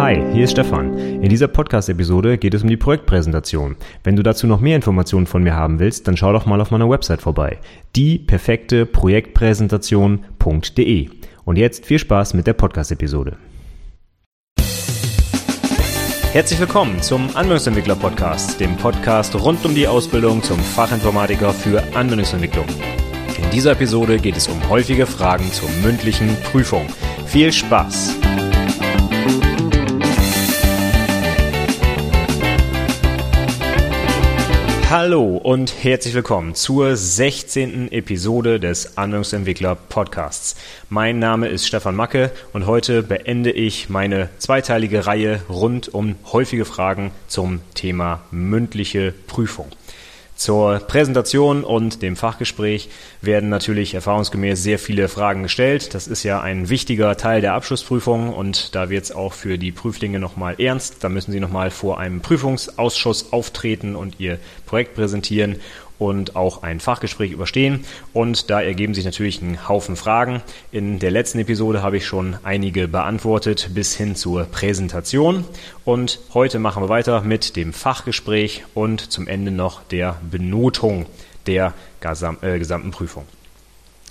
Hi, hier ist Stefan. In dieser Podcast-Episode geht es um die Projektpräsentation. Wenn du dazu noch mehr Informationen von mir haben willst, dann schau doch mal auf meiner Website vorbei. dieperfekteprojektpräsentation.de. Und jetzt viel Spaß mit der Podcast-Episode. Herzlich willkommen zum Anwendungsentwickler Podcast, dem Podcast rund um die Ausbildung zum Fachinformatiker für Anwendungsentwicklung. In dieser Episode geht es um häufige Fragen zur mündlichen Prüfung. Viel Spaß! Hallo und herzlich willkommen zur 16. Episode des Anwendungsentwickler Podcasts. Mein Name ist Stefan Macke und heute beende ich meine zweiteilige Reihe rund um häufige Fragen zum Thema mündliche Prüfung. Zur Präsentation und dem Fachgespräch werden natürlich erfahrungsgemäß sehr viele Fragen gestellt. Das ist ja ein wichtiger Teil der Abschlussprüfung und da wird es auch für die Prüflinge nochmal ernst. Da müssen sie nochmal vor einem Prüfungsausschuss auftreten und ihr Projekt präsentieren und auch ein Fachgespräch überstehen. Und da ergeben sich natürlich ein Haufen Fragen. In der letzten Episode habe ich schon einige beantwortet bis hin zur Präsentation. Und heute machen wir weiter mit dem Fachgespräch und zum Ende noch der Benotung der äh, gesamten Prüfung.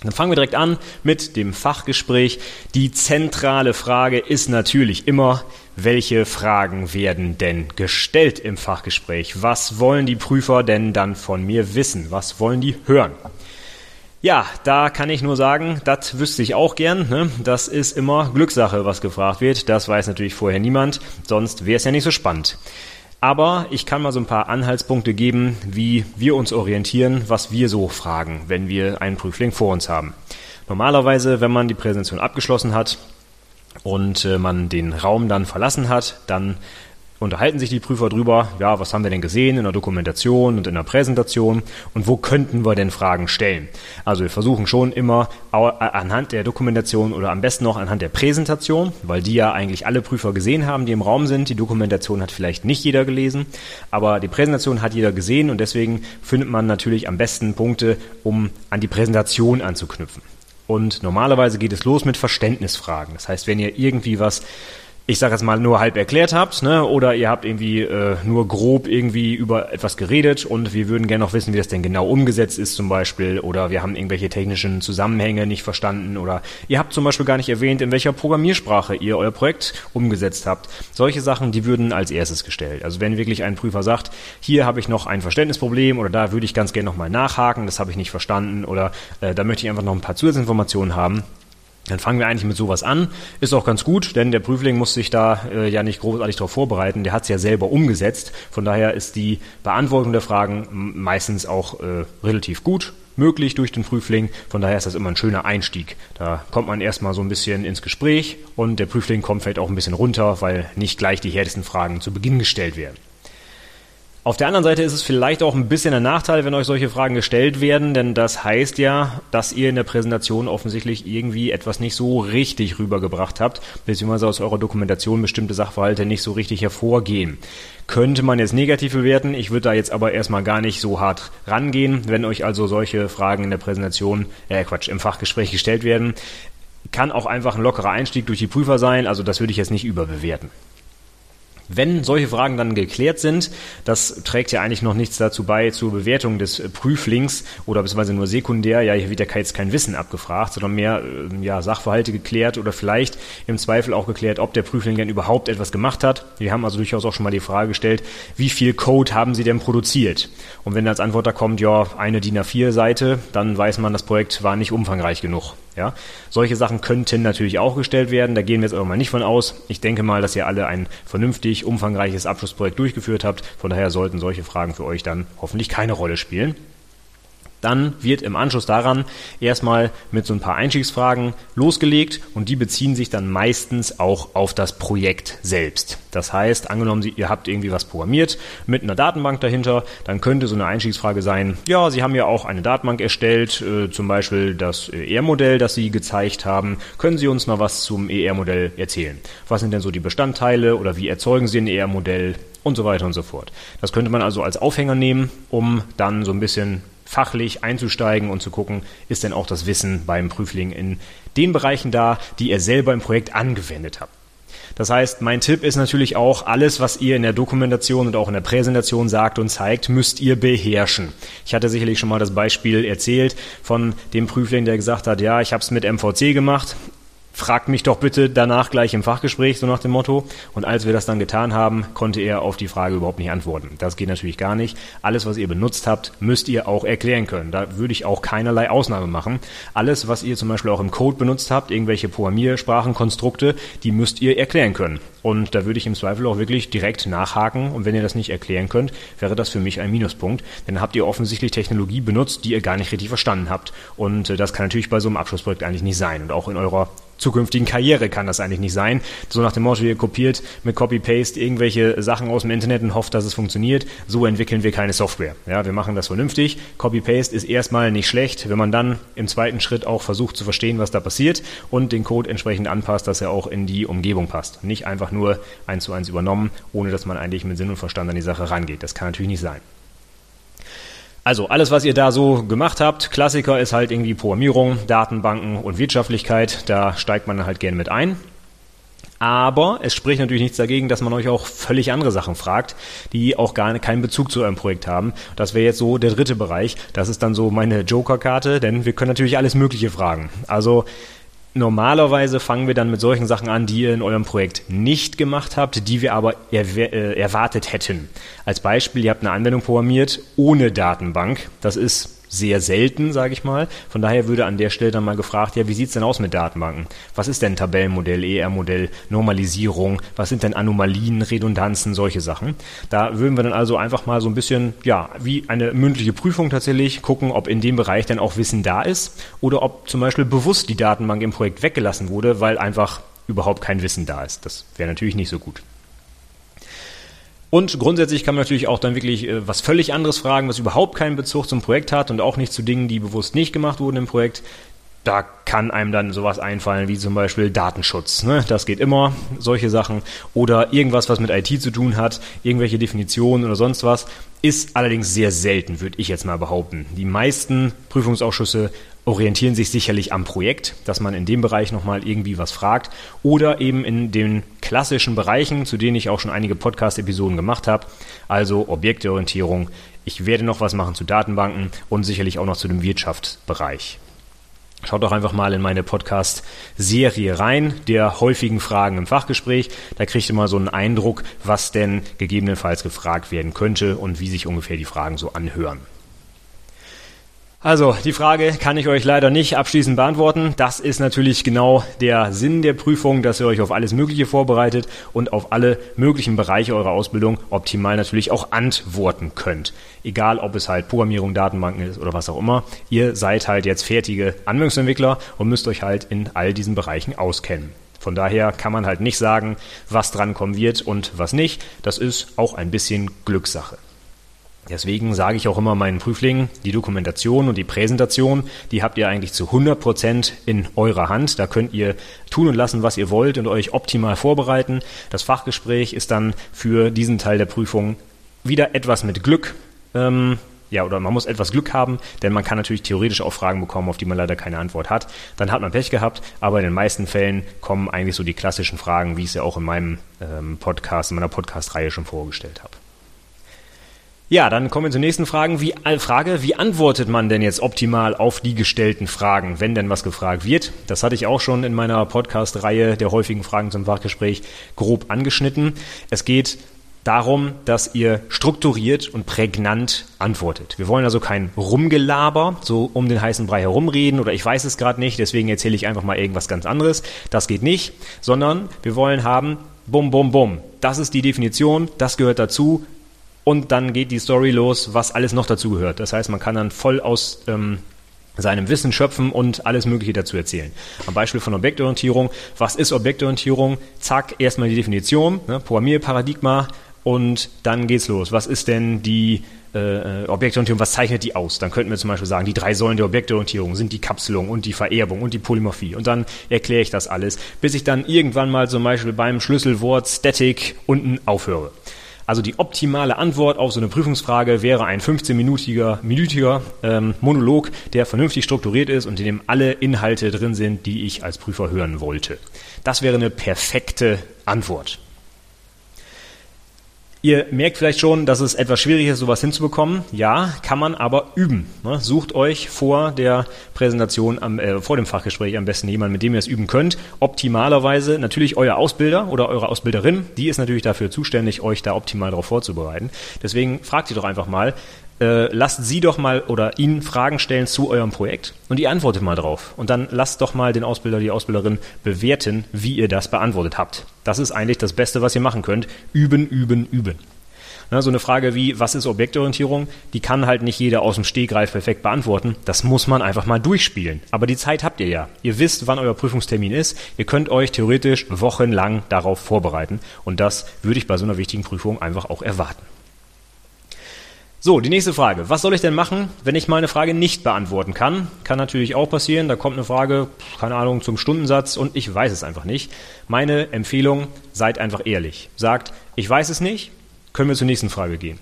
Dann fangen wir direkt an mit dem Fachgespräch. Die zentrale Frage ist natürlich immer, welche Fragen werden denn gestellt im Fachgespräch? Was wollen die Prüfer denn dann von mir wissen? Was wollen die hören? Ja, da kann ich nur sagen, das wüsste ich auch gern. Ne? Das ist immer Glückssache, was gefragt wird. Das weiß natürlich vorher niemand, sonst wäre es ja nicht so spannend. Aber ich kann mal so ein paar Anhaltspunkte geben, wie wir uns orientieren, was wir so fragen, wenn wir einen Prüfling vor uns haben. Normalerweise, wenn man die Präsentation abgeschlossen hat und äh, man den Raum dann verlassen hat, dann unterhalten sich die Prüfer drüber, ja, was haben wir denn gesehen in der Dokumentation und in der Präsentation und wo könnten wir denn Fragen stellen. Also wir versuchen schon immer äh, anhand der Dokumentation oder am besten noch anhand der Präsentation, weil die ja eigentlich alle Prüfer gesehen haben, die im Raum sind. Die Dokumentation hat vielleicht nicht jeder gelesen, aber die Präsentation hat jeder gesehen und deswegen findet man natürlich am besten Punkte, um an die Präsentation anzuknüpfen. Und normalerweise geht es los mit Verständnisfragen. Das heißt, wenn ihr irgendwie was ich sage jetzt mal, nur halb erklärt habt, ne? oder ihr habt irgendwie äh, nur grob irgendwie über etwas geredet und wir würden gerne noch wissen, wie das denn genau umgesetzt ist zum Beispiel, oder wir haben irgendwelche technischen Zusammenhänge nicht verstanden, oder ihr habt zum Beispiel gar nicht erwähnt, in welcher Programmiersprache ihr euer Projekt umgesetzt habt. Solche Sachen, die würden als erstes gestellt. Also wenn wirklich ein Prüfer sagt, hier habe ich noch ein Verständnisproblem oder da würde ich ganz gerne nochmal nachhaken, das habe ich nicht verstanden oder äh, da möchte ich einfach noch ein paar Zusatzinformationen haben, dann fangen wir eigentlich mit sowas an. Ist auch ganz gut, denn der Prüfling muss sich da äh, ja nicht großartig darauf vorbereiten. Der hat es ja selber umgesetzt. Von daher ist die Beantwortung der Fragen meistens auch äh, relativ gut möglich durch den Prüfling. Von daher ist das immer ein schöner Einstieg. Da kommt man erstmal so ein bisschen ins Gespräch und der Prüfling kommt vielleicht auch ein bisschen runter, weil nicht gleich die härtesten Fragen zu Beginn gestellt werden. Auf der anderen Seite ist es vielleicht auch ein bisschen ein Nachteil, wenn euch solche Fragen gestellt werden, denn das heißt ja, dass ihr in der Präsentation offensichtlich irgendwie etwas nicht so richtig rübergebracht habt, beziehungsweise aus eurer Dokumentation bestimmte Sachverhalte nicht so richtig hervorgehen. Könnte man jetzt negativ bewerten, ich würde da jetzt aber erstmal gar nicht so hart rangehen, wenn euch also solche Fragen in der Präsentation, äh Quatsch, im Fachgespräch gestellt werden. Kann auch einfach ein lockerer Einstieg durch die Prüfer sein, also das würde ich jetzt nicht überbewerten. Wenn solche Fragen dann geklärt sind, das trägt ja eigentlich noch nichts dazu bei zur Bewertung des Prüflings oder beziehungsweise nur sekundär, ja, hier wird ja jetzt kein Wissen abgefragt, sondern mehr äh, ja, Sachverhalte geklärt oder vielleicht im Zweifel auch geklärt, ob der Prüfling denn überhaupt etwas gemacht hat. Wir haben also durchaus auch schon mal die Frage gestellt, wie viel Code haben Sie denn produziert? Und wenn als Antwort da kommt, ja, eine DIN A4-Seite, dann weiß man, das Projekt war nicht umfangreich genug. Ja, solche Sachen könnten natürlich auch gestellt werden. Da gehen wir jetzt aber mal nicht von aus. Ich denke mal, dass ihr alle ein vernünftig umfangreiches Abschlussprojekt durchgeführt habt. Von daher sollten solche Fragen für euch dann hoffentlich keine Rolle spielen. Dann wird im Anschluss daran erstmal mit so ein paar Einstiegsfragen losgelegt und die beziehen sich dann meistens auch auf das Projekt selbst. Das heißt, angenommen, ihr habt irgendwie was programmiert mit einer Datenbank dahinter, dann könnte so eine Einstiegsfrage sein, ja, Sie haben ja auch eine Datenbank erstellt, äh, zum Beispiel das ER-Modell, das Sie gezeigt haben. Können Sie uns mal was zum ER-Modell erzählen? Was sind denn so die Bestandteile oder wie erzeugen Sie ein ER-Modell? Und so weiter und so fort. Das könnte man also als Aufhänger nehmen, um dann so ein bisschen fachlich einzusteigen und zu gucken, ist denn auch das Wissen beim Prüfling in den Bereichen da, die er selber im Projekt angewendet hat. Das heißt, mein Tipp ist natürlich auch, alles, was ihr in der Dokumentation und auch in der Präsentation sagt und zeigt, müsst ihr beherrschen. Ich hatte sicherlich schon mal das Beispiel erzählt von dem Prüfling, der gesagt hat, ja, ich habe es mit MVC gemacht, fragt mich doch bitte danach gleich im Fachgespräch, so nach dem Motto. Und als wir das dann getan haben, konnte er auf die Frage überhaupt nicht antworten. Das geht natürlich gar nicht. Alles, was ihr benutzt habt, müsst ihr auch erklären können. Da würde ich auch keinerlei Ausnahme machen. Alles, was ihr zum Beispiel auch im Code benutzt habt, irgendwelche Programmiersprachen, Konstrukte, die müsst ihr erklären können. Und da würde ich im Zweifel auch wirklich direkt nachhaken. Und wenn ihr das nicht erklären könnt, wäre das für mich ein Minuspunkt. Denn habt ihr offensichtlich Technologie benutzt, die ihr gar nicht richtig verstanden habt. Und äh, das kann natürlich bei so einem Abschlussprojekt eigentlich nicht sein. Und auch in eurer zukünftigen Karriere kann das eigentlich nicht sein. So nach dem Motto, ihr kopiert mit Copy-Paste irgendwelche Sachen aus dem Internet und hofft, dass es funktioniert. So entwickeln wir keine Software. Ja, wir machen das vernünftig. Copy-Paste ist erstmal nicht schlecht, wenn man dann im zweiten Schritt auch versucht zu verstehen, was da passiert und den Code entsprechend anpasst, dass er auch in die Umgebung passt. Nicht einfach nur eins zu eins übernommen, ohne dass man eigentlich mit Sinn und Verstand an die Sache rangeht. Das kann natürlich nicht sein. Also alles, was ihr da so gemacht habt, Klassiker ist halt irgendwie Programmierung, Datenbanken und Wirtschaftlichkeit. Da steigt man halt gerne mit ein. Aber es spricht natürlich nichts dagegen, dass man euch auch völlig andere Sachen fragt, die auch gar keinen Bezug zu eurem Projekt haben. Das wäre jetzt so der dritte Bereich. Das ist dann so meine Joker-Karte, denn wir können natürlich alles Mögliche fragen. Also Normalerweise fangen wir dann mit solchen Sachen an, die ihr in eurem Projekt nicht gemacht habt, die wir aber äh, erwartet hätten. Als Beispiel, ihr habt eine Anwendung programmiert ohne Datenbank. Das ist sehr selten, sage ich mal. Von daher würde an der Stelle dann mal gefragt, ja, wie sieht's denn aus mit Datenbanken? Was ist denn Tabellenmodell, ER-Modell, Normalisierung? Was sind denn Anomalien, Redundanzen, solche Sachen? Da würden wir dann also einfach mal so ein bisschen, ja, wie eine mündliche Prüfung tatsächlich gucken, ob in dem Bereich dann auch Wissen da ist oder ob zum Beispiel bewusst die Datenbank im Projekt weggelassen wurde, weil einfach überhaupt kein Wissen da ist. Das wäre natürlich nicht so gut. Und grundsätzlich kann man natürlich auch dann wirklich äh, was völlig anderes fragen, was überhaupt keinen Bezug zum Projekt hat und auch nicht zu Dingen, die bewusst nicht gemacht wurden im Projekt. Da kann einem dann sowas einfallen wie zum Beispiel Datenschutz. Ne? Das geht immer, solche Sachen. Oder irgendwas, was mit IT zu tun hat, irgendwelche Definitionen oder sonst was. Ist allerdings sehr selten, würde ich jetzt mal behaupten. Die meisten Prüfungsausschüsse orientieren sich sicherlich am Projekt, dass man in dem Bereich nochmal irgendwie was fragt oder eben in den klassischen Bereichen, zu denen ich auch schon einige Podcast-Episoden gemacht habe, also Objekteorientierung. Ich werde noch was machen zu Datenbanken und sicherlich auch noch zu dem Wirtschaftsbereich. Schaut doch einfach mal in meine Podcast-Serie rein, der häufigen Fragen im Fachgespräch. Da kriegt ihr mal so einen Eindruck, was denn gegebenenfalls gefragt werden könnte und wie sich ungefähr die Fragen so anhören. Also, die Frage kann ich euch leider nicht abschließend beantworten. Das ist natürlich genau der Sinn der Prüfung, dass ihr euch auf alles Mögliche vorbereitet und auf alle möglichen Bereiche eurer Ausbildung optimal natürlich auch antworten könnt. Egal, ob es halt Programmierung, Datenbanken ist oder was auch immer. Ihr seid halt jetzt fertige Anwendungsentwickler und müsst euch halt in all diesen Bereichen auskennen. Von daher kann man halt nicht sagen, was drankommen wird und was nicht. Das ist auch ein bisschen Glückssache. Deswegen sage ich auch immer meinen Prüflingen, die Dokumentation und die Präsentation, die habt ihr eigentlich zu 100 Prozent in eurer Hand. Da könnt ihr tun und lassen, was ihr wollt und euch optimal vorbereiten. Das Fachgespräch ist dann für diesen Teil der Prüfung wieder etwas mit Glück. Ähm, ja, oder man muss etwas Glück haben, denn man kann natürlich theoretisch auch Fragen bekommen, auf die man leider keine Antwort hat. Dann hat man Pech gehabt, aber in den meisten Fällen kommen eigentlich so die klassischen Fragen, wie ich es ja auch in meinem ähm, Podcast, in meiner Podcast-Reihe schon vorgestellt habe. Ja, dann kommen wir zur nächsten Fragen. Wie, äh, Frage. Wie antwortet man denn jetzt optimal auf die gestellten Fragen, wenn denn was gefragt wird? Das hatte ich auch schon in meiner Podcast-Reihe der häufigen Fragen zum Fachgespräch grob angeschnitten. Es geht darum, dass ihr strukturiert und prägnant antwortet. Wir wollen also kein Rumgelaber, so um den heißen Brei herumreden oder ich weiß es gerade nicht, deswegen erzähle ich einfach mal irgendwas ganz anderes. Das geht nicht, sondern wir wollen haben, bum, bum, bum. Das ist die Definition, das gehört dazu, und dann geht die Story los, was alles noch dazu gehört. Das heißt, man kann dann voll aus ähm, seinem Wissen schöpfen und alles Mögliche dazu erzählen. Am Beispiel von Objektorientierung. Was ist Objektorientierung? Zack, erstmal die Definition, ne, Programmierparadigma und dann geht's los. Was ist denn die äh, Objektorientierung, was zeichnet die aus? Dann könnten wir zum Beispiel sagen, die drei Säulen der Objektorientierung sind die Kapselung und die Vererbung und die Polymorphie. Und dann erkläre ich das alles, bis ich dann irgendwann mal zum Beispiel beim Schlüsselwort Static unten aufhöre. Also die optimale Antwort auf so eine Prüfungsfrage wäre ein 15-minütiger minütiger, ähm, Monolog, der vernünftig strukturiert ist und in dem alle Inhalte drin sind, die ich als Prüfer hören wollte. Das wäre eine perfekte Antwort. Ihr merkt vielleicht schon, dass es etwas schwierig ist, sowas hinzubekommen. Ja, kann man aber üben. Ne? Sucht euch vor der Präsentation, am, äh, vor dem Fachgespräch am besten jemanden, mit dem ihr es üben könnt. Optimalerweise natürlich euer Ausbilder oder eure Ausbilderin. Die ist natürlich dafür zuständig, euch da optimal darauf vorzubereiten. Deswegen fragt sie doch einfach mal, äh, lasst sie doch mal oder ihn Fragen stellen zu eurem Projekt und ihr antwortet mal drauf. Und dann lasst doch mal den Ausbilder, die Ausbilderin bewerten, wie ihr das beantwortet habt. Das ist eigentlich das Beste, was ihr machen könnt. Üben, üben, üben. Na, so eine Frage wie, was ist Objektorientierung? Die kann halt nicht jeder aus dem Stegreif perfekt beantworten. Das muss man einfach mal durchspielen. Aber die Zeit habt ihr ja. Ihr wisst, wann euer Prüfungstermin ist. Ihr könnt euch theoretisch wochenlang darauf vorbereiten. Und das würde ich bei so einer wichtigen Prüfung einfach auch erwarten. So, die nächste Frage. Was soll ich denn machen, wenn ich meine Frage nicht beantworten kann? Kann natürlich auch passieren. Da kommt eine Frage, keine Ahnung, zum Stundensatz und ich weiß es einfach nicht. Meine Empfehlung, seid einfach ehrlich. Sagt, ich weiß es nicht, können wir zur nächsten Frage gehen.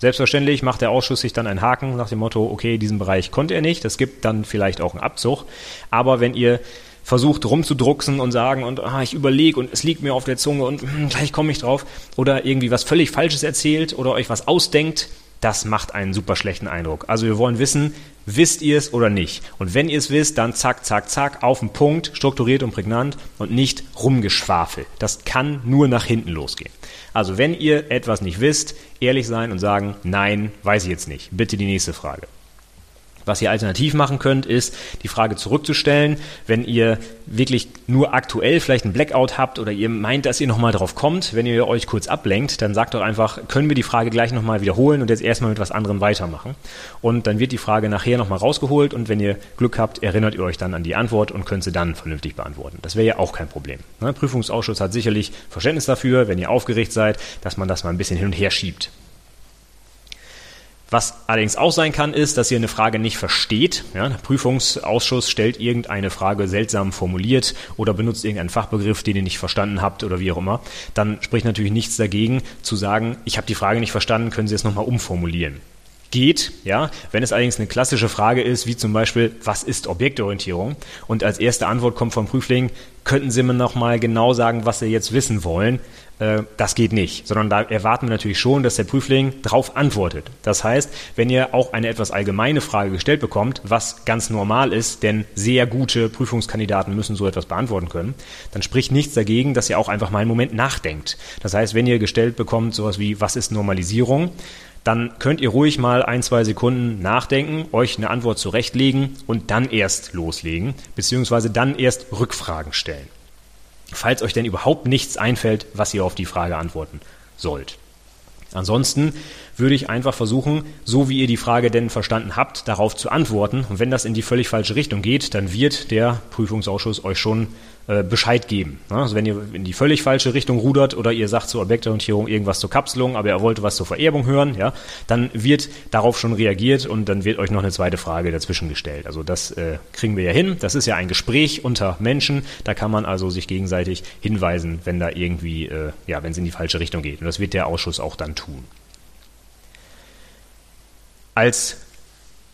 Selbstverständlich macht der Ausschuss sich dann einen Haken nach dem Motto, okay, diesen Bereich konnte er nicht. Das gibt dann vielleicht auch einen Abzug. Aber wenn ihr versucht rumzudrucksen und sagen und ah, ich überlege und es liegt mir auf der Zunge und hm, gleich komme ich drauf oder irgendwie was völlig Falsches erzählt oder euch was ausdenkt, das macht einen super schlechten Eindruck. Also wir wollen wissen, wisst ihr es oder nicht? Und wenn ihr es wisst, dann zack, zack, zack, auf den Punkt, strukturiert und prägnant und nicht rumgeschwafel. Das kann nur nach hinten losgehen. Also wenn ihr etwas nicht wisst, ehrlich sein und sagen, nein, weiß ich jetzt nicht. Bitte die nächste Frage. Was ihr alternativ machen könnt, ist die Frage zurückzustellen, wenn ihr wirklich nur aktuell vielleicht einen Blackout habt oder ihr meint, dass ihr nochmal drauf kommt, wenn ihr euch kurz ablenkt, dann sagt doch einfach, können wir die Frage gleich nochmal wiederholen und jetzt erstmal mit was anderem weitermachen. Und dann wird die Frage nachher nochmal rausgeholt und wenn ihr Glück habt, erinnert ihr euch dann an die Antwort und könnt sie dann vernünftig beantworten. Das wäre ja auch kein Problem. Ne? Prüfungsausschuss hat sicherlich Verständnis dafür, wenn ihr aufgeregt seid, dass man das mal ein bisschen hin und her schiebt. Was allerdings auch sein kann, ist, dass ihr eine Frage nicht versteht. Ja, der Prüfungsausschuss stellt irgendeine Frage seltsam formuliert oder benutzt irgendeinen Fachbegriff, den ihr nicht verstanden habt oder wie auch immer. Dann spricht natürlich nichts dagegen zu sagen, ich habe die Frage nicht verstanden, können Sie es nochmal umformulieren geht, ja. Wenn es allerdings eine klassische Frage ist, wie zum Beispiel, was ist Objektorientierung? Und als erste Antwort kommt vom Prüfling, könnten Sie mir nochmal genau sagen, was Sie jetzt wissen wollen? Äh, das geht nicht, sondern da erwarten wir natürlich schon, dass der Prüfling darauf antwortet. Das heißt, wenn ihr auch eine etwas allgemeine Frage gestellt bekommt, was ganz normal ist, denn sehr gute Prüfungskandidaten müssen so etwas beantworten können, dann spricht nichts dagegen, dass ihr auch einfach mal einen Moment nachdenkt. Das heißt, wenn ihr gestellt bekommt, sowas wie, was ist Normalisierung? dann könnt ihr ruhig mal ein, zwei Sekunden nachdenken, euch eine Antwort zurechtlegen und dann erst loslegen, beziehungsweise dann erst Rückfragen stellen falls euch denn überhaupt nichts einfällt, was ihr auf die Frage antworten sollt. Ansonsten würde ich einfach versuchen, so wie ihr die Frage denn verstanden habt, darauf zu antworten. Und wenn das in die völlig falsche Richtung geht, dann wird der Prüfungsausschuss euch schon äh, Bescheid geben. Also wenn ihr in die völlig falsche Richtung rudert oder ihr sagt zur Objektorientierung irgendwas zur Kapselung, aber ihr wollt was zur Vererbung hören, ja, dann wird darauf schon reagiert und dann wird euch noch eine zweite Frage dazwischen gestellt. Also das äh, kriegen wir ja hin. Das ist ja ein Gespräch unter Menschen. Da kann man also sich gegenseitig hinweisen, wenn da irgendwie, äh, ja, wenn es in die falsche Richtung geht. Und das wird der Ausschuss auch dann tun. Als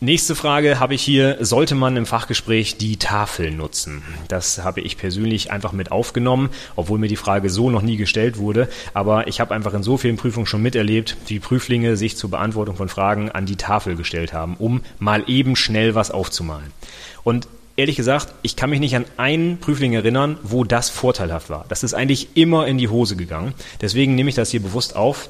Nächste Frage habe ich hier, sollte man im Fachgespräch die Tafel nutzen? Das habe ich persönlich einfach mit aufgenommen, obwohl mir die Frage so noch nie gestellt wurde. Aber ich habe einfach in so vielen Prüfungen schon miterlebt, wie Prüflinge sich zur Beantwortung von Fragen an die Tafel gestellt haben, um mal eben schnell was aufzumalen. Und ehrlich gesagt, ich kann mich nicht an einen Prüfling erinnern, wo das vorteilhaft war. Das ist eigentlich immer in die Hose gegangen. Deswegen nehme ich das hier bewusst auf.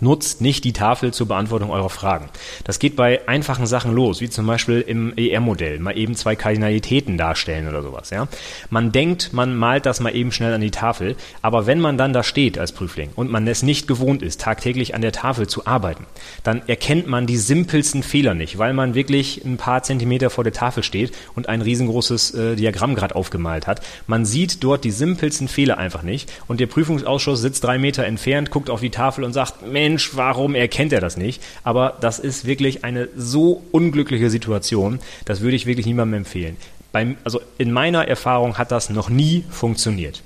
Nutzt nicht die Tafel zur Beantwortung eurer Fragen. Das geht bei einfachen Sachen los, wie zum Beispiel im ER-Modell, mal eben zwei Kardinalitäten darstellen oder sowas. Ja? Man denkt, man malt das mal eben schnell an die Tafel, aber wenn man dann da steht als Prüfling und man es nicht gewohnt ist, tagtäglich an der Tafel zu arbeiten, dann erkennt man die simpelsten Fehler nicht, weil man wirklich ein paar Zentimeter vor der Tafel steht und ein riesengroßes äh, Diagramm gerade aufgemalt hat. Man sieht dort die simpelsten Fehler einfach nicht und der Prüfungsausschuss sitzt drei Meter entfernt, guckt auf die Tafel und sagt, Mensch, warum erkennt er das nicht? Aber das ist wirklich eine so unglückliche Situation, das würde ich wirklich niemandem empfehlen. Beim, also in meiner Erfahrung hat das noch nie funktioniert.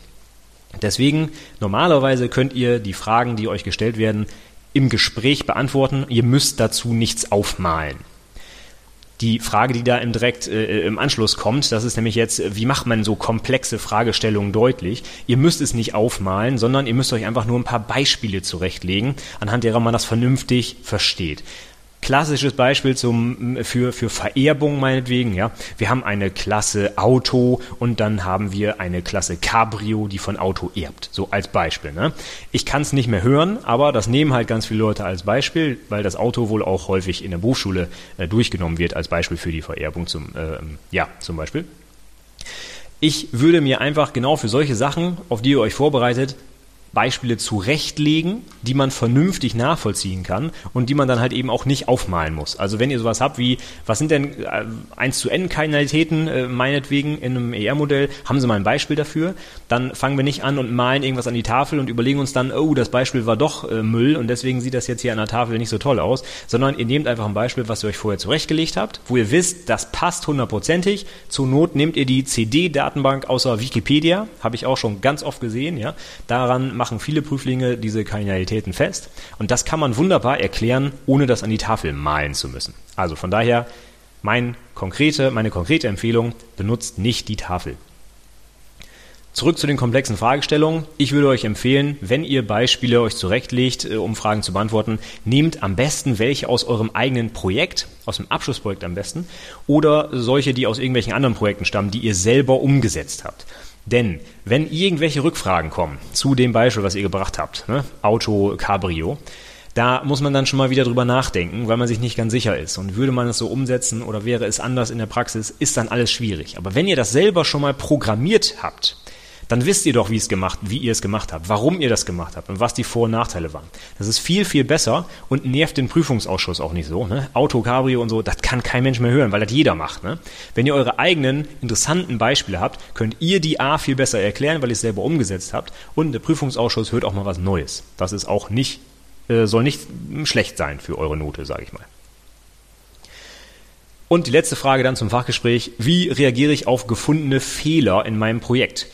Deswegen, normalerweise könnt ihr die Fragen, die euch gestellt werden, im Gespräch beantworten. Ihr müsst dazu nichts aufmalen die Frage, die da im direkt äh, im Anschluss kommt, das ist nämlich jetzt, wie macht man so komplexe Fragestellungen deutlich? Ihr müsst es nicht aufmalen, sondern ihr müsst euch einfach nur ein paar Beispiele zurechtlegen, anhand derer man das vernünftig versteht. Klassisches Beispiel zum, für, für Vererbung meinetwegen, ja. Wir haben eine Klasse Auto und dann haben wir eine Klasse Cabrio, die von Auto erbt. So als Beispiel, ne. Ich kann es nicht mehr hören, aber das nehmen halt ganz viele Leute als Beispiel, weil das Auto wohl auch häufig in der Berufsschule äh, durchgenommen wird als Beispiel für die Vererbung zum, äh, ja, zum Beispiel. Ich würde mir einfach genau für solche Sachen, auf die ihr euch vorbereitet, Beispiele zurechtlegen, die man vernünftig nachvollziehen kann und die man dann halt eben auch nicht aufmalen muss. Also wenn ihr sowas habt wie, was sind denn äh, 1 zu N Kardinalitäten äh, meinetwegen in einem ER-Modell, haben Sie mal ein Beispiel dafür, dann fangen wir nicht an und malen irgendwas an die Tafel und überlegen uns dann, oh, das Beispiel war doch äh, Müll und deswegen sieht das jetzt hier an der Tafel nicht so toll aus, sondern ihr nehmt einfach ein Beispiel, was ihr euch vorher zurechtgelegt habt, wo ihr wisst, das passt hundertprozentig. Zur Not nehmt ihr die CD-Datenbank außer Wikipedia, habe ich auch schon ganz oft gesehen, ja. Daran machen viele Prüflinge diese Kardinalitäten fest. Und das kann man wunderbar erklären, ohne das an die Tafel malen zu müssen. Also von daher, mein konkrete, meine konkrete Empfehlung, benutzt nicht die Tafel. Zurück zu den komplexen Fragestellungen. Ich würde euch empfehlen, wenn ihr Beispiele euch zurechtlegt, äh, um Fragen zu beantworten, nehmt am besten welche aus eurem eigenen Projekt, aus dem Abschlussprojekt am besten, oder solche, die aus irgendwelchen anderen Projekten stammen, die ihr selber umgesetzt habt. Denn wenn irgendwelche Rückfragen kommen zu dem Beispiel, was ihr gebracht habt, ne? Auto Cabrio, da muss man dann schon mal wieder drüber nachdenken, weil man sich nicht ganz sicher ist. Und würde man es so umsetzen oder wäre es anders in der Praxis, ist dann alles schwierig. Aber wenn ihr das selber schon mal programmiert habt, dann wisst ihr doch, wie es gemacht, wie ihr es gemacht habt, warum ihr das gemacht habt und was die Vor- und Nachteile waren. Das ist viel, viel besser und nervt den Prüfungsausschuss auch nicht so. Ne? Auto, Cabrio und so, das kann kein Mensch mehr hören, weil das jeder macht. Ne? Wenn ihr eure eigenen interessanten Beispiele habt, könnt ihr die A viel besser erklären, weil ihr es selber umgesetzt habt und der Prüfungsausschuss hört auch mal was Neues. Das ist auch nicht, äh, soll nicht schlecht sein für eure Note, sage ich mal. Und die letzte Frage dann zum Fachgespräch. Wie reagiere ich auf gefundene Fehler in meinem Projekt?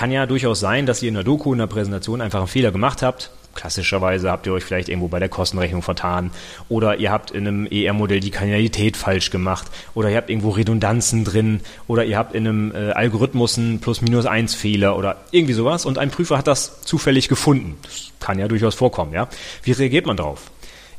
Kann ja durchaus sein, dass ihr in der Doku, in der Präsentation einfach einen Fehler gemacht habt. Klassischerweise habt ihr euch vielleicht irgendwo bei der Kostenrechnung vertan oder ihr habt in einem ER-Modell die Kardinalität falsch gemacht oder ihr habt irgendwo Redundanzen drin oder ihr habt in einem äh, Algorithmus einen Plus-Minus-1-Fehler oder irgendwie sowas und ein Prüfer hat das zufällig gefunden. Das kann ja durchaus vorkommen, ja. Wie reagiert man darauf?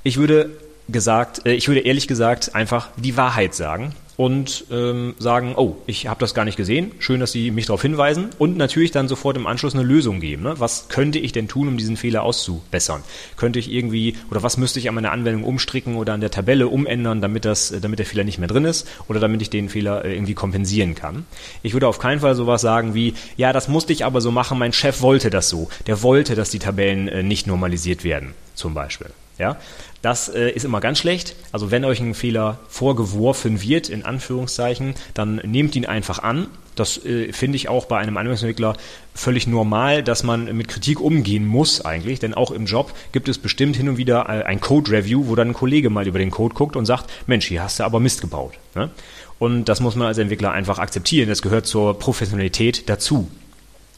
Ich würde gesagt, äh, ich würde ehrlich gesagt einfach die Wahrheit sagen und ähm, sagen, oh, ich habe das gar nicht gesehen, schön, dass Sie mich darauf hinweisen und natürlich dann sofort im Anschluss eine Lösung geben. Ne? Was könnte ich denn tun, um diesen Fehler auszubessern? Könnte ich irgendwie oder was müsste ich an meiner Anwendung umstricken oder an der Tabelle umändern, damit das, damit der Fehler nicht mehr drin ist oder damit ich den Fehler äh, irgendwie kompensieren kann? Ich würde auf keinen Fall sowas sagen wie, ja, das musste ich aber so machen, mein Chef wollte das so, der wollte, dass die Tabellen äh, nicht normalisiert werden, zum Beispiel. Ja, das äh, ist immer ganz schlecht. Also wenn euch ein Fehler vorgeworfen wird, in Anführungszeichen, dann nehmt ihn einfach an. Das äh, finde ich auch bei einem Anwendungsentwickler völlig normal, dass man mit Kritik umgehen muss eigentlich, denn auch im Job gibt es bestimmt hin und wieder äh, ein Code-Review, wo dann ein Kollege mal über den Code guckt und sagt, Mensch, hier hast du aber Mist gebaut. Ne? Und das muss man als Entwickler einfach akzeptieren. Das gehört zur Professionalität dazu.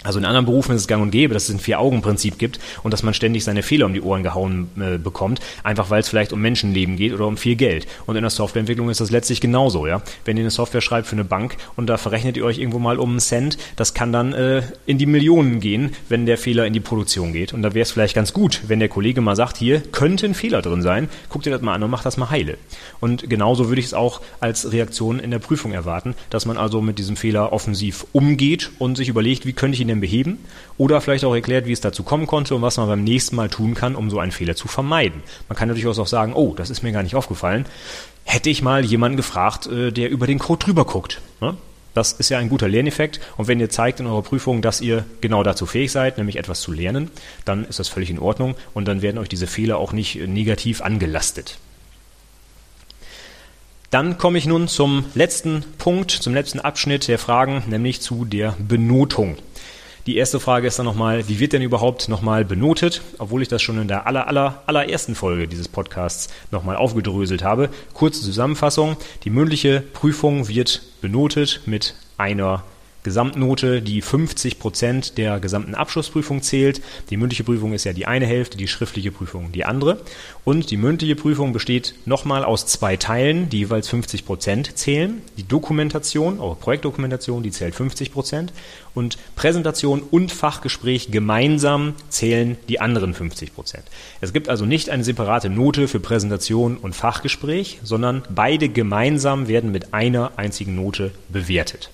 Also in anderen Berufen ist es gang und gäbe, dass es ein Vier-Augen-Prinzip gibt und dass man ständig seine Fehler um die Ohren gehauen äh, bekommt, einfach weil es vielleicht um Menschenleben geht oder um viel Geld. Und in der Softwareentwicklung ist das letztlich genauso, ja. Wenn ihr eine Software schreibt für eine Bank und da verrechnet ihr euch irgendwo mal um einen Cent, das kann dann äh, in die Millionen gehen, wenn der Fehler in die Produktion geht. Und da wäre es vielleicht ganz gut, wenn der Kollege mal sagt, hier könnte ein Fehler drin sein, guckt ihr das mal an und macht das mal heile. Und genauso würde ich es auch als Reaktion in der Prüfung erwarten, dass man also mit diesem Fehler offensiv umgeht und sich überlegt, wie könnte ich ihn denn beheben oder vielleicht auch erklärt, wie es dazu kommen konnte und was man beim nächsten Mal tun kann, um so einen Fehler zu vermeiden. Man kann natürlich auch sagen, oh, das ist mir gar nicht aufgefallen. Hätte ich mal jemanden gefragt, äh, der über den Code drüber guckt. Ne? Das ist ja ein guter Lerneffekt. Und wenn ihr zeigt in eurer Prüfung, dass ihr genau dazu fähig seid, nämlich etwas zu lernen, dann ist das völlig in Ordnung und dann werden euch diese Fehler auch nicht äh, negativ angelastet. Dann komme ich nun zum letzten Punkt, zum letzten Abschnitt der Fragen, nämlich zu der Benotung. Die erste Frage ist dann nochmal, wie wird denn überhaupt nochmal benotet? Obwohl ich das schon in der aller, aller, allerersten Folge dieses Podcasts nochmal aufgedröselt habe. Kurze Zusammenfassung. Die mündliche Prüfung wird benotet mit einer Gesamtnote, die 50 Prozent der gesamten Abschlussprüfung zählt. Die mündliche Prüfung ist ja die eine Hälfte, die schriftliche Prüfung die andere. Und die mündliche Prüfung besteht nochmal aus zwei Teilen, die jeweils 50 Prozent zählen. Die Dokumentation, auch Projektdokumentation, die zählt 50 Prozent. Und Präsentation und Fachgespräch gemeinsam zählen die anderen 50 Prozent. Es gibt also nicht eine separate Note für Präsentation und Fachgespräch, sondern beide gemeinsam werden mit einer einzigen Note bewertet.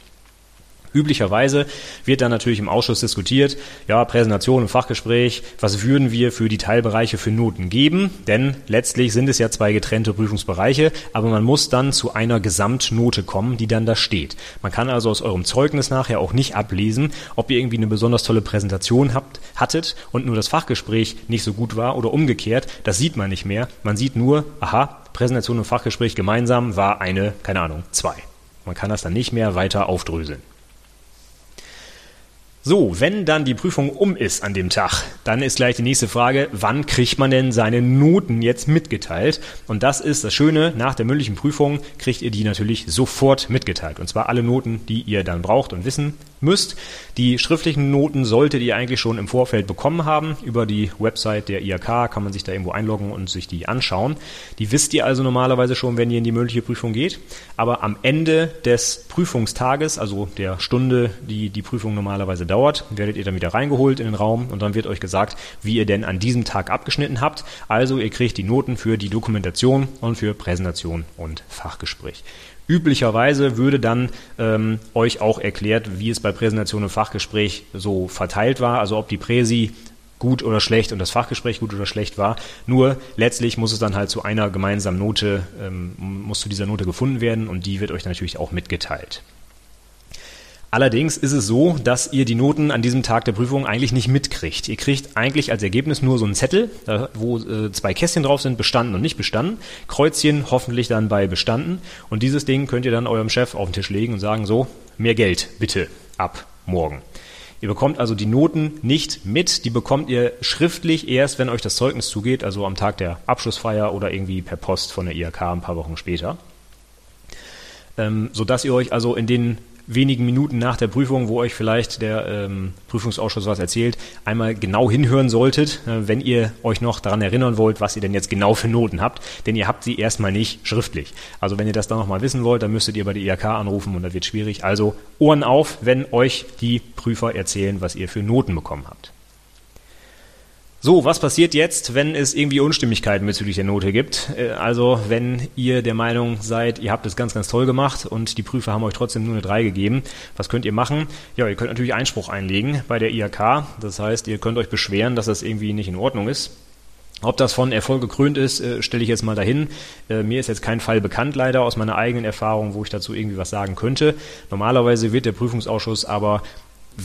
Üblicherweise wird dann natürlich im Ausschuss diskutiert, ja, Präsentation und Fachgespräch, was würden wir für die Teilbereiche für Noten geben? Denn letztlich sind es ja zwei getrennte Prüfungsbereiche, aber man muss dann zu einer Gesamtnote kommen, die dann da steht. Man kann also aus eurem Zeugnis nachher auch nicht ablesen, ob ihr irgendwie eine besonders tolle Präsentation habt, hattet und nur das Fachgespräch nicht so gut war oder umgekehrt. Das sieht man nicht mehr. Man sieht nur, aha, Präsentation und Fachgespräch gemeinsam war eine, keine Ahnung, zwei. Man kann das dann nicht mehr weiter aufdröseln. So, wenn dann die Prüfung um ist an dem Tag, dann ist gleich die nächste Frage, wann kriegt man denn seine Noten jetzt mitgeteilt? Und das ist das Schöne, nach der mündlichen Prüfung kriegt ihr die natürlich sofort mitgeteilt. Und zwar alle Noten, die ihr dann braucht und wissen müsst. Die schriftlichen Noten solltet ihr eigentlich schon im Vorfeld bekommen haben. Über die Website der IHK kann man sich da irgendwo einloggen und sich die anschauen. Die wisst ihr also normalerweise schon, wenn ihr in die mündliche Prüfung geht. Aber am Ende des Prüfungstages, also der Stunde, die die Prüfung normalerweise dauert, werdet ihr dann wieder reingeholt in den Raum und dann wird euch gesagt, wie ihr denn an diesem Tag abgeschnitten habt. Also ihr kriegt die Noten für die Dokumentation und für Präsentation und Fachgespräch. Üblicherweise würde dann ähm, euch auch erklärt, wie es bei Präsentation und Fachgespräch so verteilt war, also ob die Präsi gut oder schlecht und das Fachgespräch gut oder schlecht war. Nur letztlich muss es dann halt zu einer gemeinsamen Note, ähm, muss zu dieser Note gefunden werden und die wird euch natürlich auch mitgeteilt. Allerdings ist es so, dass ihr die Noten an diesem Tag der Prüfung eigentlich nicht mitkriegt. Ihr kriegt eigentlich als Ergebnis nur so einen Zettel, wo äh, zwei Kästchen drauf sind, bestanden und nicht bestanden. Kreuzchen hoffentlich dann bei bestanden. Und dieses Ding könnt ihr dann eurem Chef auf den Tisch legen und sagen, so, mehr Geld bitte ab morgen. Ihr bekommt also die Noten nicht mit, die bekommt ihr schriftlich erst, wenn euch das Zeugnis zugeht, also am Tag der Abschlussfeier oder irgendwie per Post von der IHK ein paar Wochen später. Ähm, sodass ihr euch also in den wenigen Minuten nach der Prüfung, wo euch vielleicht der ähm, Prüfungsausschuss was erzählt, einmal genau hinhören solltet, äh, wenn ihr euch noch daran erinnern wollt, was ihr denn jetzt genau für Noten habt, denn ihr habt sie erstmal nicht schriftlich. Also wenn ihr das dann nochmal wissen wollt, dann müsstet ihr bei der IHK anrufen und das wird schwierig. Also Ohren auf, wenn euch die Prüfer erzählen, was ihr für Noten bekommen habt. So, was passiert jetzt, wenn es irgendwie Unstimmigkeiten bezüglich der Note gibt? Äh, also, wenn ihr der Meinung seid, ihr habt es ganz, ganz toll gemacht und die Prüfer haben euch trotzdem nur eine 3 gegeben, was könnt ihr machen? Ja, ihr könnt natürlich Einspruch einlegen bei der IHK. Das heißt, ihr könnt euch beschweren, dass das irgendwie nicht in Ordnung ist. Ob das von Erfolg gekrönt ist, äh, stelle ich jetzt mal dahin. Äh, mir ist jetzt kein Fall bekannt, leider aus meiner eigenen Erfahrung, wo ich dazu irgendwie was sagen könnte. Normalerweise wird der Prüfungsausschuss aber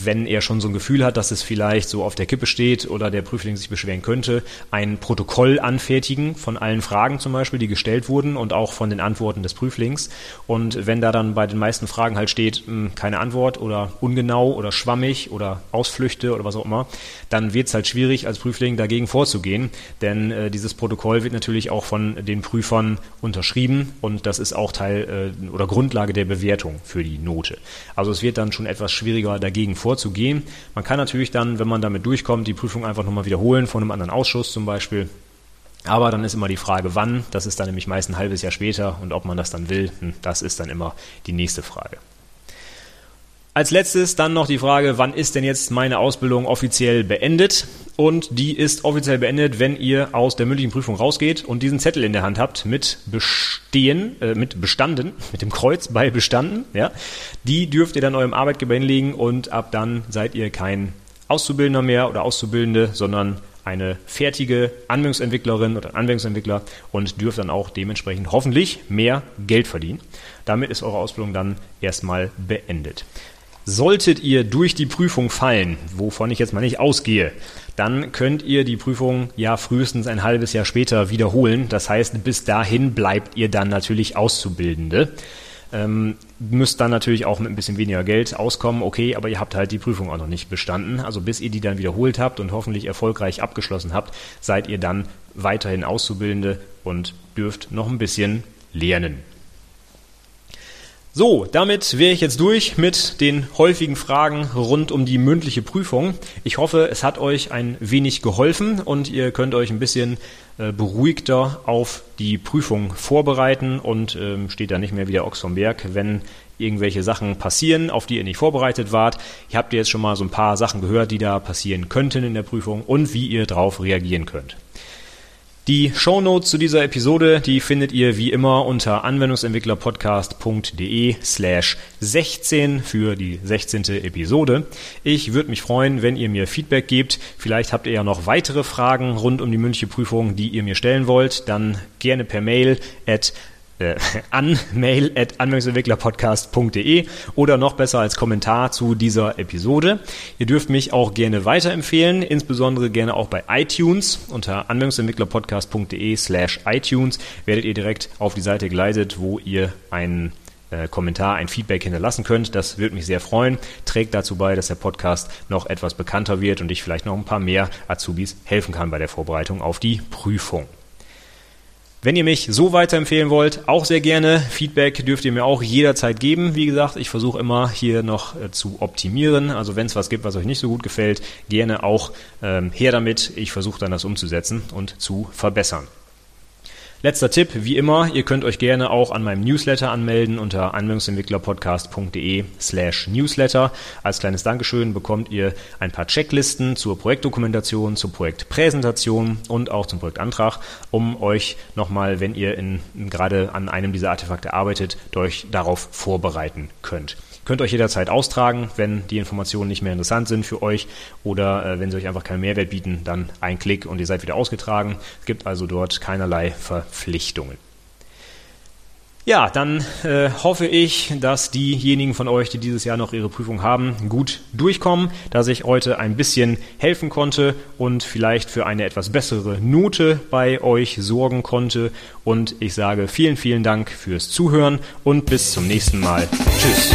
wenn er schon so ein Gefühl hat, dass es vielleicht so auf der Kippe steht oder der Prüfling sich beschweren könnte, ein Protokoll anfertigen von allen Fragen zum Beispiel, die gestellt wurden und auch von den Antworten des Prüflings. Und wenn da dann bei den meisten Fragen halt steht, hm, keine Antwort oder ungenau oder schwammig oder Ausflüchte oder was auch immer, dann wird es halt schwierig als Prüfling dagegen vorzugehen, denn äh, dieses Protokoll wird natürlich auch von den Prüfern unterschrieben und das ist auch Teil äh, oder Grundlage der Bewertung für die Note. Also es wird dann schon etwas schwieriger dagegen vorzugehen. Man kann natürlich dann, wenn man damit durchkommt, die Prüfung einfach nochmal wiederholen von einem anderen Ausschuss zum Beispiel. Aber dann ist immer die Frage, wann. Das ist dann nämlich meist ein halbes Jahr später und ob man das dann will, hm, das ist dann immer die nächste Frage. Als letztes dann noch die Frage, wann ist denn jetzt meine Ausbildung offiziell beendet? Und die ist offiziell beendet, wenn ihr aus der mündlichen Prüfung rausgeht und diesen Zettel in der Hand habt mit bestehen, äh, mit bestanden, mit dem Kreuz bei bestanden, ja. Die dürft ihr dann eurem Arbeitgeber hinlegen und ab dann seid ihr kein Auszubildender mehr oder Auszubildende, sondern eine fertige Anwendungsentwicklerin oder Anwendungsentwickler und dürft dann auch dementsprechend hoffentlich mehr Geld verdienen. Damit ist eure Ausbildung dann erstmal beendet. Solltet ihr durch die Prüfung fallen, wovon ich jetzt mal nicht ausgehe, dann könnt ihr die Prüfung ja frühestens ein halbes Jahr später wiederholen. Das heißt, bis dahin bleibt ihr dann natürlich Auszubildende. Ähm, müsst dann natürlich auch mit ein bisschen weniger Geld auskommen, okay, aber ihr habt halt die Prüfung auch noch nicht bestanden. Also bis ihr die dann wiederholt habt und hoffentlich erfolgreich abgeschlossen habt, seid ihr dann weiterhin Auszubildende und dürft noch ein bisschen lernen. So, damit wäre ich jetzt durch mit den häufigen Fragen rund um die mündliche Prüfung. Ich hoffe, es hat euch ein wenig geholfen und ihr könnt euch ein bisschen äh, beruhigter auf die Prüfung vorbereiten und ähm, steht da nicht mehr wie der Ochs vom Berg, wenn irgendwelche Sachen passieren, auf die ihr nicht vorbereitet wart. Ihr habt jetzt schon mal so ein paar Sachen gehört, die da passieren könnten in der Prüfung und wie ihr darauf reagieren könnt. Die Shownotes zu dieser Episode, die findet ihr wie immer unter anwendungsentwicklerpodcast.de slash 16 für die 16. Episode. Ich würde mich freuen, wenn ihr mir Feedback gebt. Vielleicht habt ihr ja noch weitere Fragen rund um die mündliche Prüfung, die ihr mir stellen wollt. Dann gerne per Mail at äh, an mail at anwendungsentwicklerpodcast.de oder noch besser als Kommentar zu dieser Episode. Ihr dürft mich auch gerne weiterempfehlen, insbesondere gerne auch bei iTunes. Unter anwendungsentwicklerpodcast.de slash iTunes werdet ihr direkt auf die Seite geleitet, wo ihr einen äh, Kommentar, ein Feedback hinterlassen könnt. Das würde mich sehr freuen. Trägt dazu bei, dass der Podcast noch etwas bekannter wird und ich vielleicht noch ein paar mehr Azubis helfen kann bei der Vorbereitung auf die Prüfung. Wenn ihr mich so weiterempfehlen wollt, auch sehr gerne. Feedback dürft ihr mir auch jederzeit geben. Wie gesagt, ich versuche immer hier noch äh, zu optimieren. Also wenn es was gibt, was euch nicht so gut gefällt, gerne auch ähm, her damit. Ich versuche dann das umzusetzen und zu verbessern. Letzter Tipp, wie immer, ihr könnt euch gerne auch an meinem Newsletter anmelden unter anwendungsentwicklerpodcast.de slash newsletter. Als kleines Dankeschön bekommt ihr ein paar Checklisten zur Projektdokumentation, zur Projektpräsentation und auch zum Projektantrag, um euch nochmal, wenn ihr in, gerade an einem dieser Artefakte arbeitet, euch darauf vorbereiten könnt. Könnt euch jederzeit austragen, wenn die Informationen nicht mehr interessant sind für euch oder äh, wenn sie euch einfach keinen Mehrwert bieten, dann ein Klick und ihr seid wieder ausgetragen. Es gibt also dort keinerlei Verpflichtungen. Ja, dann äh, hoffe ich, dass diejenigen von euch, die dieses Jahr noch ihre Prüfung haben, gut durchkommen, dass ich heute ein bisschen helfen konnte und vielleicht für eine etwas bessere Note bei euch sorgen konnte. Und ich sage vielen, vielen Dank fürs Zuhören und bis zum nächsten Mal. Tschüss.